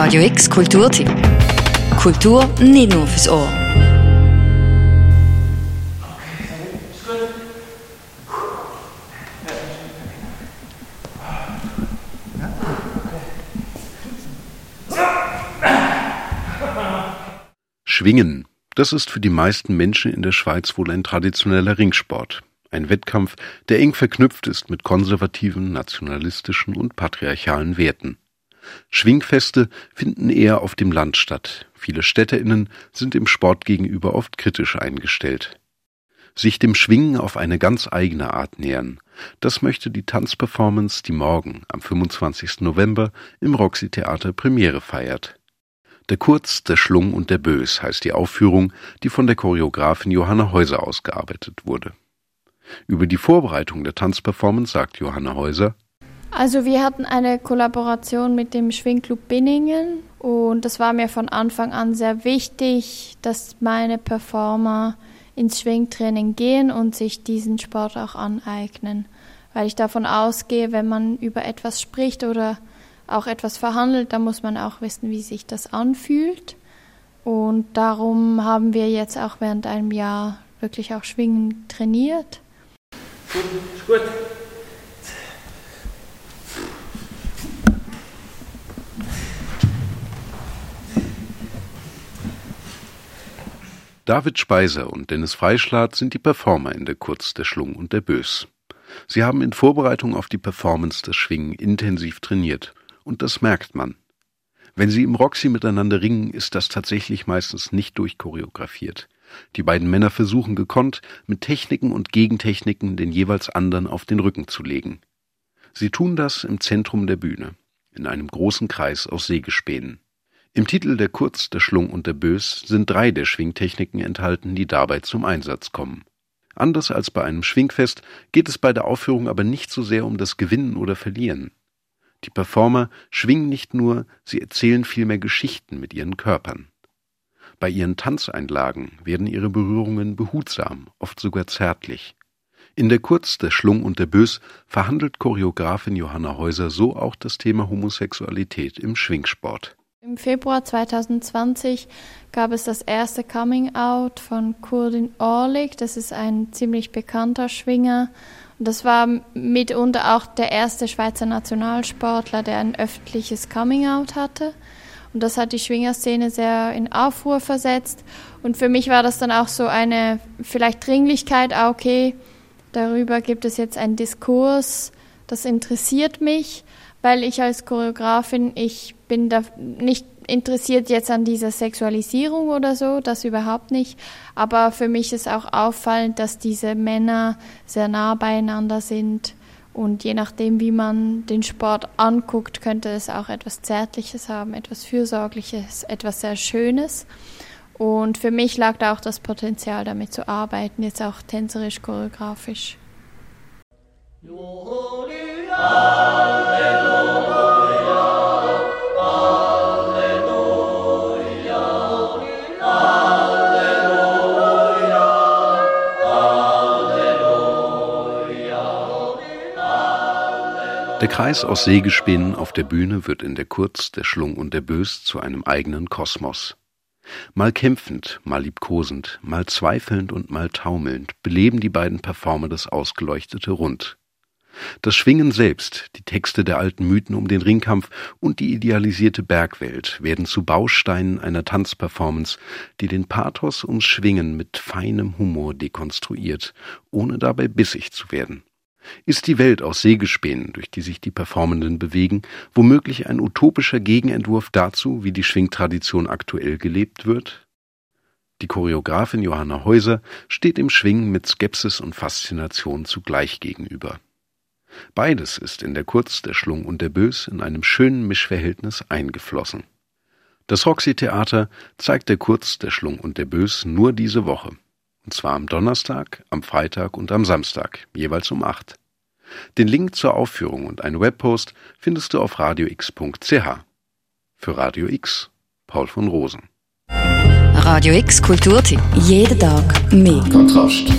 Radio X Kulturtipp. Kultur nicht nur fürs Ohr. Schwingen. Das ist für die meisten Menschen in der Schweiz wohl ein traditioneller Ringsport. Ein Wettkampf, der eng verknüpft ist mit konservativen, nationalistischen und patriarchalen Werten. Schwingfeste finden eher auf dem Land statt. Viele StädterInnen sind dem Sport gegenüber oft kritisch eingestellt. Sich dem Schwingen auf eine ganz eigene Art nähern, das möchte die Tanzperformance, die morgen, am 25. November, im Roxy Theater Premiere feiert. Der Kurz, der Schlung und der Bös heißt die Aufführung, die von der Choreografin Johanna Häuser ausgearbeitet wurde. Über die Vorbereitung der Tanzperformance sagt Johanna Häuser, also wir hatten eine Kollaboration mit dem Schwingclub Binningen und das war mir von Anfang an sehr wichtig, dass meine Performer ins Schwingtraining gehen und sich diesen Sport auch aneignen, weil ich davon ausgehe, wenn man über etwas spricht oder auch etwas verhandelt, dann muss man auch wissen, wie sich das anfühlt. Und darum haben wir jetzt auch während einem Jahr wirklich auch Schwingen trainiert. Gut, David Speiser und Dennis Freischlath sind die Performer in der Kurz, der Schlung und der Bös. Sie haben in Vorbereitung auf die Performance das Schwingen intensiv trainiert und das merkt man. Wenn sie im Roxy miteinander ringen, ist das tatsächlich meistens nicht durchchoreografiert. Die beiden Männer versuchen gekonnt, mit Techniken und Gegentechniken den jeweils anderen auf den Rücken zu legen. Sie tun das im Zentrum der Bühne, in einem großen Kreis aus Sägespänen. Im Titel Der Kurz, der Schlung und der Bös sind drei der Schwingtechniken enthalten, die dabei zum Einsatz kommen. Anders als bei einem Schwingfest geht es bei der Aufführung aber nicht so sehr um das Gewinnen oder Verlieren. Die Performer schwingen nicht nur, sie erzählen vielmehr Geschichten mit ihren Körpern. Bei ihren Tanzeinlagen werden ihre Berührungen behutsam, oft sogar zärtlich. In der Kurz, der Schlung und der Bös verhandelt Choreografin Johanna Häuser so auch das Thema Homosexualität im Schwingsport. Im Februar 2020 gab es das erste Coming Out von Kurdin Orlik. Das ist ein ziemlich bekannter Schwinger das war mitunter auch der erste Schweizer Nationalsportler, der ein öffentliches Coming-out hatte. Und das hat die Schwingerszene sehr in Aufruhr versetzt. Und für mich war das dann auch so eine vielleicht Dringlichkeit, ah, okay, darüber gibt es jetzt einen Diskurs, das interessiert mich, weil ich als Choreografin, ich bin da nicht interessiert jetzt an dieser Sexualisierung oder so, das überhaupt nicht. Aber für mich ist auch auffallend, dass diese Männer sehr nah beieinander sind. Und je nachdem, wie man den Sport anguckt, könnte es auch etwas Zärtliches haben, etwas Fürsorgliches, etwas sehr Schönes. Und für mich lag da auch das Potenzial, damit zu arbeiten, jetzt auch tänzerisch, choreografisch. Halleluja. Der Kreis aus Sägespänen auf der Bühne wird in der Kurz, der Schlung und der Bös zu einem eigenen Kosmos. Mal kämpfend, mal liebkosend, mal zweifelnd und mal taumelnd beleben die beiden Performer das ausgeleuchtete Rund. Das Schwingen selbst, die Texte der alten Mythen um den Ringkampf und die idealisierte Bergwelt werden zu Bausteinen einer Tanzperformance, die den Pathos ums Schwingen mit feinem Humor dekonstruiert, ohne dabei bissig zu werden. Ist die Welt aus Sägespänen, durch die sich die Performenden bewegen, womöglich ein utopischer Gegenentwurf dazu, wie die Schwingtradition aktuell gelebt wird? Die Choreografin Johanna Häuser steht im Schwingen mit Skepsis und Faszination zugleich gegenüber. Beides ist in der Kurz, der Schlung und der Bös in einem schönen Mischverhältnis eingeflossen. Das Roxy Theater zeigt der Kurz, der Schlung und der Bös nur diese Woche. Und zwar am Donnerstag, am Freitag und am Samstag, jeweils um acht. Den Link zur Aufführung und einen Webpost findest du auf radiox.ch. Für Radio X, Paul von Rosen. Radio X Kulturtipp. Jeden Tag mehr. Kontrast.